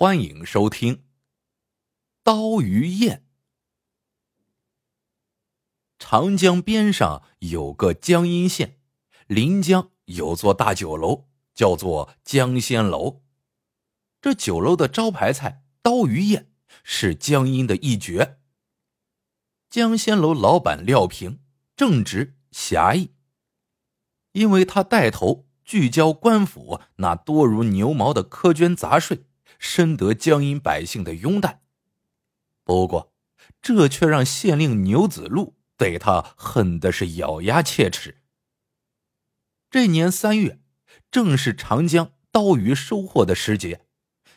欢迎收听《刀鱼宴》。长江边上有个江阴县，临江有座大酒楼，叫做江仙楼。这酒楼的招牌菜刀鱼宴是江阴的一绝。江仙楼老板廖平正直侠义，因为他带头聚焦官府那多如牛毛的苛捐杂税。深得江阴百姓的拥戴，不过这却让县令牛子路对他恨的是咬牙切齿。这年三月，正是长江刀鱼收获的时节，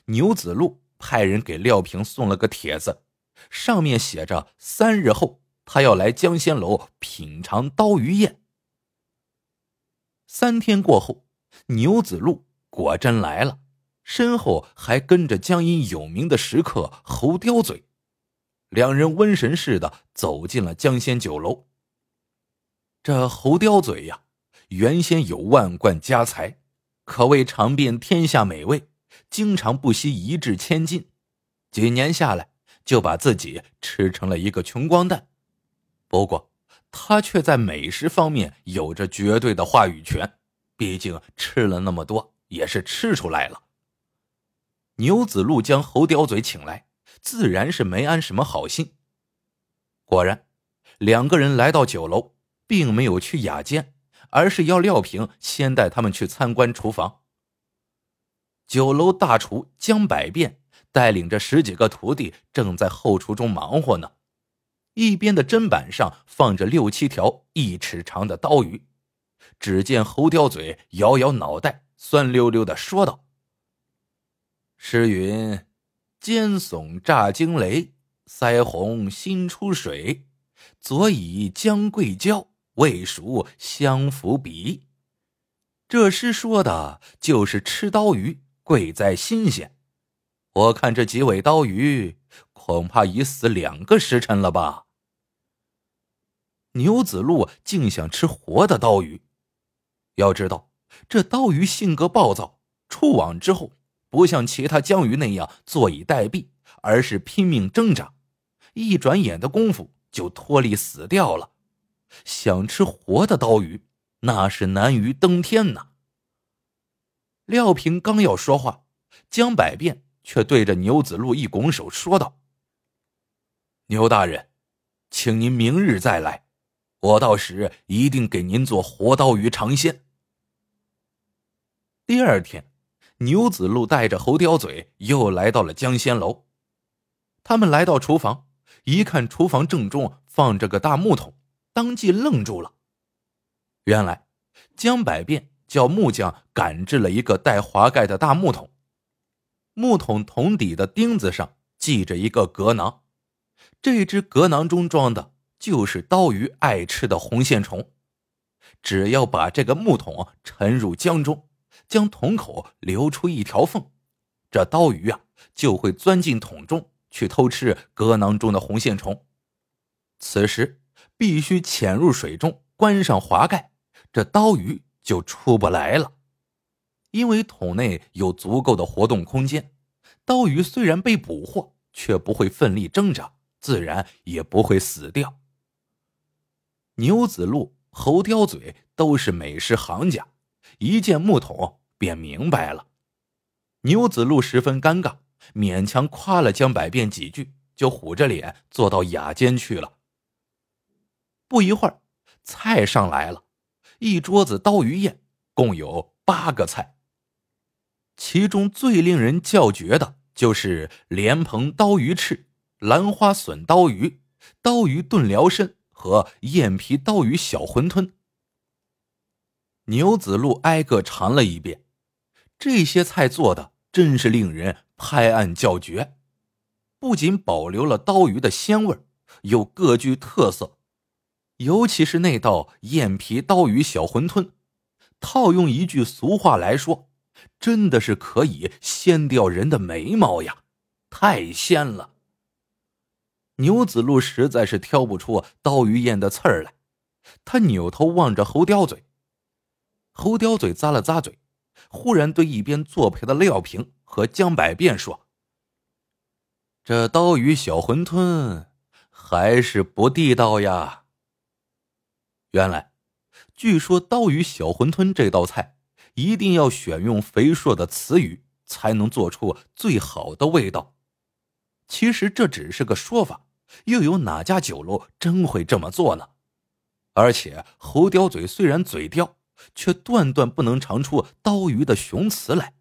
牛子路派人给廖平送了个帖子，上面写着三日后他要来江鲜楼品尝刀鱼宴。三天过后，牛子路果真来了。身后还跟着江阴有名的食客侯刁嘴，两人瘟神似的走进了江鲜酒楼。这侯刁嘴呀，原先有万贯家财，可谓尝遍天下美味，经常不惜一掷千金。几年下来，就把自己吃成了一个穷光蛋。不过，他却在美食方面有着绝对的话语权，毕竟吃了那么多，也是吃出来了。牛子路将侯刁嘴请来，自然是没安什么好心。果然，两个人来到酒楼，并没有去雅间，而是要廖平先带他们去参观厨房。酒楼大厨江百变带领着十几个徒弟，正在后厨中忙活呢。一边的砧板上放着六七条一尺长的刀鱼。只见侯刁嘴摇摇脑袋，酸溜溜的说道。诗云：“尖耸炸惊雷，腮红新出水。左以姜桂椒，未熟香浮鼻。”这诗说的就是吃刀鱼贵在新鲜。我看这几尾刀鱼恐怕已死两个时辰了吧？牛子路竟想吃活的刀鱼。要知道，这刀鱼性格暴躁，触网之后。不像其他江鱼那样坐以待毙，而是拼命挣扎，一转眼的功夫就脱离死掉了。想吃活的刀鱼，那是难于登天呐。廖平刚要说话，江百变却对着牛子路一拱手说道：“牛大人，请您明日再来，我到时一定给您做活刀鱼尝鲜。”第二天。牛子路带着猴刁嘴又来到了江仙楼。他们来到厨房，一看厨房正中放着个大木桶，当即愣住了。原来江百变叫木匠赶制了一个带滑盖的大木桶，木桶桶底的钉子上系着一个格囊，这只格囊中装的就是刀鱼爱吃的红线虫。只要把这个木桶沉入江中。将桶口留出一条缝，这刀鱼啊就会钻进桶中去偷吃格囊中的红线虫。此时必须潜入水中，关上滑盖，这刀鱼就出不来了。因为桶内有足够的活动空间，刀鱼虽然被捕获，却不会奋力挣扎，自然也不会死掉。牛子路、猴刁嘴都是美食行家，一见木桶。便明白了，牛子路十分尴尬，勉强夸了江百变几句，就虎着脸坐到雅间去了。不一会儿，菜上来了，一桌子刀鱼宴，共有八个菜。其中最令人叫绝的就是莲蓬刀鱼翅、兰花笋刀鱼、刀鱼炖辽参和燕皮刀鱼小馄饨。牛子路挨个尝了一遍。这些菜做的真是令人拍案叫绝，不仅保留了刀鱼的鲜味又各具特色。尤其是那道燕皮刀鱼小馄饨，套用一句俗话来说，真的是可以掀掉人的眉毛呀！太鲜了。牛子路实在是挑不出刀鱼宴的刺儿来，他扭头望着侯刁嘴，侯刁嘴咂了咂嘴。忽然对一边作陪的廖平和江百变说：“这刀鱼小馄饨还是不地道呀。原来，据说刀鱼小馄饨这道菜一定要选用肥硕的雌鱼，才能做出最好的味道。其实这只是个说法，又有哪家酒楼真会这么做呢？而且猴叼嘴虽然嘴刁，却断断不能尝出刀鱼的雄雌来。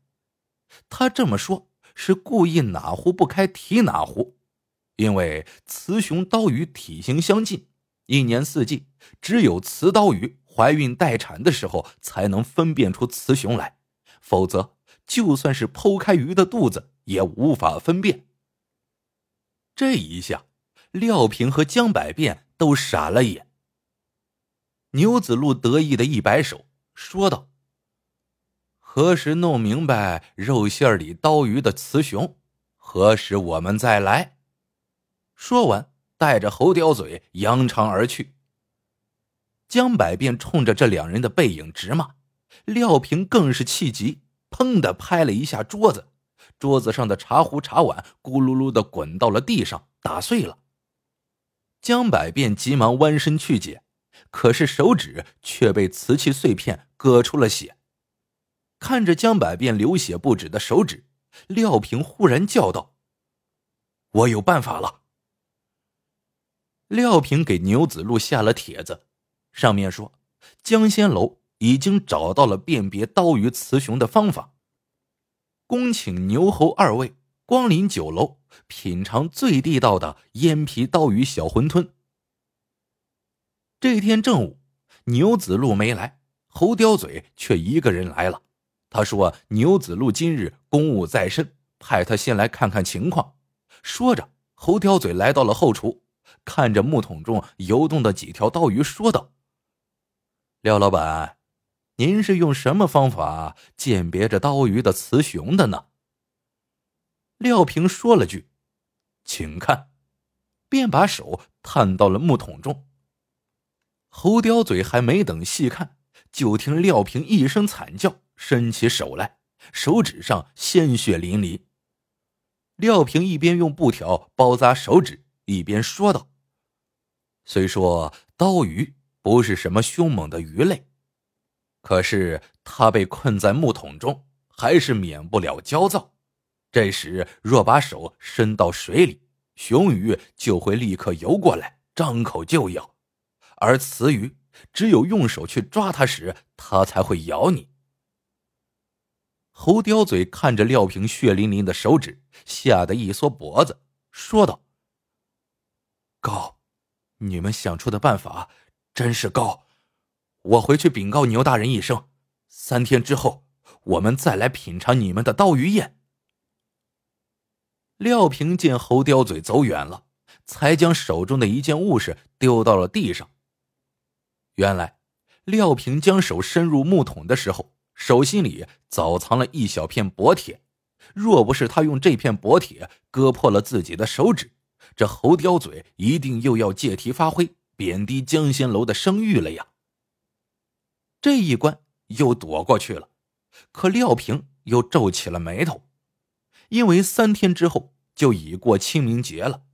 他这么说，是故意哪壶不开提哪壶，因为雌雄刀鱼体型相近，一年四季只有雌刀鱼怀孕待产的时候才能分辨出雌雄来，否则就算是剖开鱼的肚子也无法分辨。这一下，廖平和江百变都傻了眼。牛子路得意的一摆手，说道。何时弄明白肉馅里刀鱼的雌雄？何时我们再来？说完，带着猴叼嘴扬长而去。江百便冲着这两人的背影直骂，廖平更是气急，砰的拍了一下桌子，桌子上的茶壶茶碗咕噜噜的滚到了地上，打碎了。江百便急忙弯身去捡，可是手指却被瓷器碎片割出了血。看着江百变流血不止的手指，廖平忽然叫道：“我有办法了！”廖平给牛子路下了帖子，上面说江仙楼已经找到了辨别刀鱼雌雄的方法，恭请牛侯二位光临酒楼，品尝最地道的烟皮刀鱼小馄饨。这天正午，牛子路没来，侯刁嘴却一个人来了。他说：“牛子路今日公务在身，派他先来看看情况。”说着，猴叼嘴来到了后厨，看着木桶中游动的几条刀鱼，说道：“廖老板，您是用什么方法鉴别这刀鱼的雌雄的呢？”廖平说了句：“请看”，便把手探到了木桶中。猴叼嘴还没等细看，就听廖平一声惨叫。伸起手来，手指上鲜血淋漓。廖平一边用布条包扎手指，一边说道：“虽说刀鱼不是什么凶猛的鱼类，可是它被困在木桶中，还是免不了焦躁。这时若把手伸到水里，雄鱼就会立刻游过来，张口就咬；而雌鱼只有用手去抓它时，它才会咬你。”猴叼嘴看着廖平血淋淋的手指，吓得一缩脖子，说道：“高，你们想出的办法真是高！我回去禀告牛大人一声，三天之后我们再来品尝你们的刀鱼宴。”廖平见猴叼嘴走远了，才将手中的一件物事丢到了地上。原来，廖平将手伸入木桶的时候。手心里早藏了一小片薄铁，若不是他用这片薄铁割破了自己的手指，这猴叼嘴一定又要借题发挥，贬低江仙楼的声誉了呀。这一关又躲过去了，可廖平又皱起了眉头，因为三天之后就已过清明节了，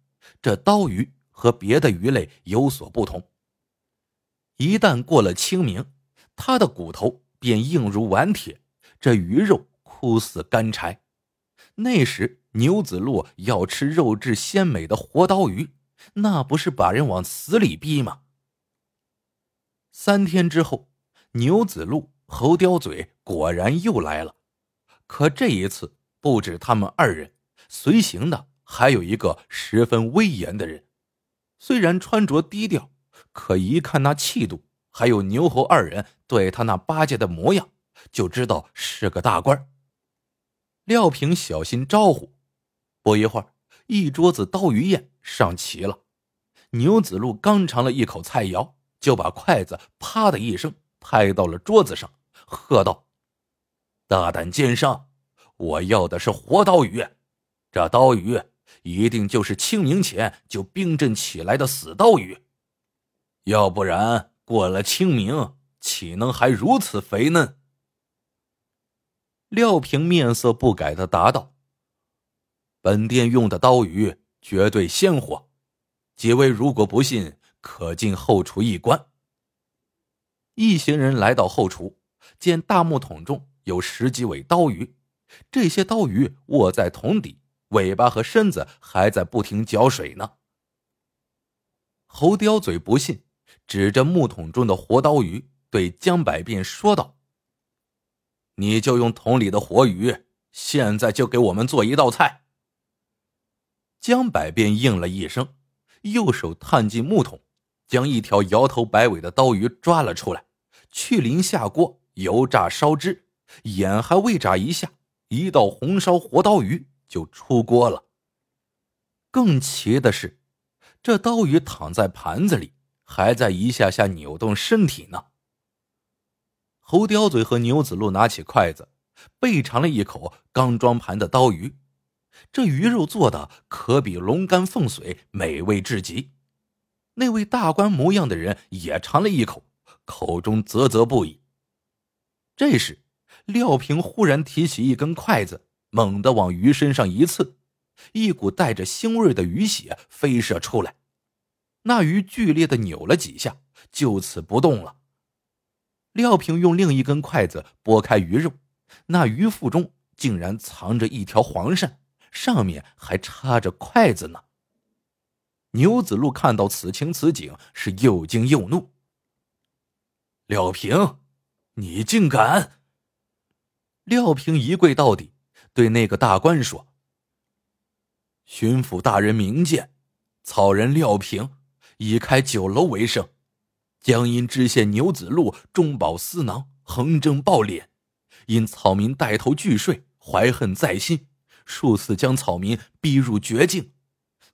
这刀鱼和别的鱼类有所不同，一旦过了清明，他的骨头。便硬如顽铁，这鱼肉枯似干柴。那时牛子路要吃肉质鲜美的活刀鱼，那不是把人往死里逼吗？三天之后，牛子路、猴叼嘴果然又来了，可这一次不止他们二人，随行的还有一个十分威严的人。虽然穿着低调，可一看那气度。还有牛猴二人对他那巴结的模样，就知道是个大官。廖平小心招呼，不一会儿，一桌子刀鱼宴上齐了。牛子路刚尝了一口菜肴，就把筷子啪的一声拍到了桌子上，喝道：“大胆奸商！我要的是活刀鱼，这刀鱼一定就是清明前就冰镇起来的死刀鱼，要不然……”过了清明，岂能还如此肥嫩？廖平面色不改的答道：“本店用的刀鱼绝对鲜活，几位如果不信，可进后厨一观。一行人来到后厨，见大木桶中有十几尾刀鱼，这些刀鱼卧在桶底，尾巴和身子还在不停搅水呢。侯刁嘴不信，指着木桶中的活刀鱼对江百变说道：“你就用桶里的活鱼，现在就给我们做一道菜。”江百变应了一声，右手探进木桶，将一条摇头摆尾的刀鱼抓了出来，去鳞下锅油炸烧汁，眼还未眨一下，一道红烧活刀鱼就出锅了。更奇的是，这刀鱼躺在盘子里，还在一下下扭动身体呢。侯刁嘴和牛子路拿起筷子，备尝了一口刚装盘的刀鱼。这鱼肉做的可比龙肝凤髓美味至极。那位大官模样的人也尝了一口，口中啧啧不已。这时，廖平忽然提起一根筷子，猛地往鱼身上一刺，一股带着腥味的鱼血飞射出来。那鱼剧烈的扭了几下，就此不动了。廖平用另一根筷子拨开鱼肉，那鱼腹中竟然藏着一条黄鳝。上面还插着筷子呢。牛子路看到此情此景，是又惊又怒。廖平，你竟敢！廖平一跪到底，对那个大官说：“巡抚大人明鉴，草人廖平以开酒楼为生，江阴知县牛子路中饱私囊，横征暴敛，因草民带头拒税，怀恨在心。”数次将草民逼入绝境，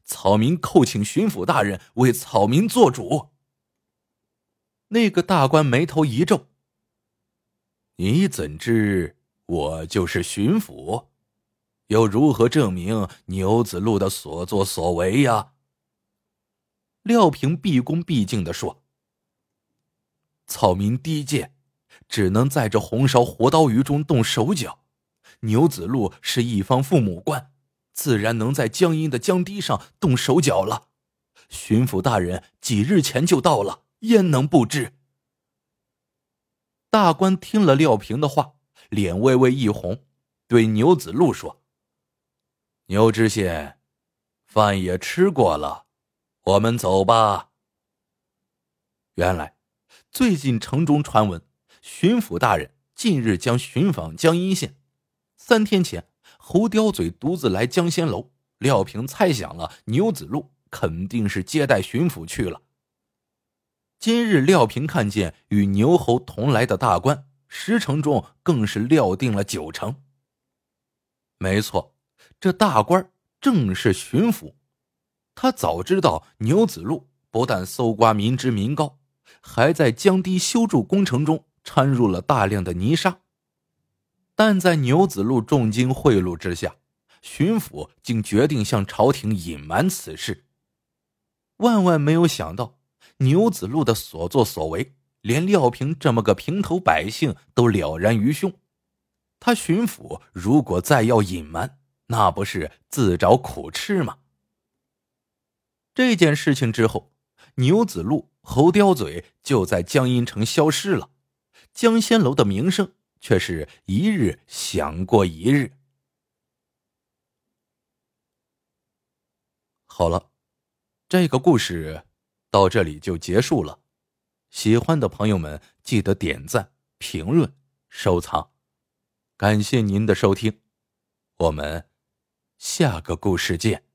草民叩请巡抚大人为草民做主。那个大官眉头一皱：“你怎知我就是巡抚？又如何证明牛子路的所作所为呀？”廖平毕恭毕敬的说：“草民低贱，只能在这红烧活刀鱼中动手脚。”牛子路是一方父母官，自然能在江阴的江堤上动手脚了。巡抚大人几日前就到了，焉能不知？大官听了廖平的话，脸微微一红，对牛子路说：“牛知县，饭也吃过了，我们走吧。”原来，最近城中传闻，巡抚大人近日将巡访江阴县。三天前，侯刁嘴独自来江仙楼，廖平猜想了牛子路肯定是接待巡抚去了。今日廖平看见与牛侯同来的大官，十成中更是料定了九成。没错，这大官正是巡抚。他早知道牛子路不但搜刮民脂民膏，还在江堤修筑工程中掺入了大量的泥沙。但在牛子路重金贿赂之下，巡抚竟决定向朝廷隐瞒此事。万万没有想到，牛子路的所作所为，连廖平这么个平头百姓都了然于胸。他巡抚如果再要隐瞒，那不是自找苦吃吗？这件事情之后，牛子路、侯刁嘴就在江阴城消失了，江仙楼的名声。却是一日响过一日。好了，这个故事到这里就结束了。喜欢的朋友们记得点赞、评论、收藏，感谢您的收听，我们下个故事见。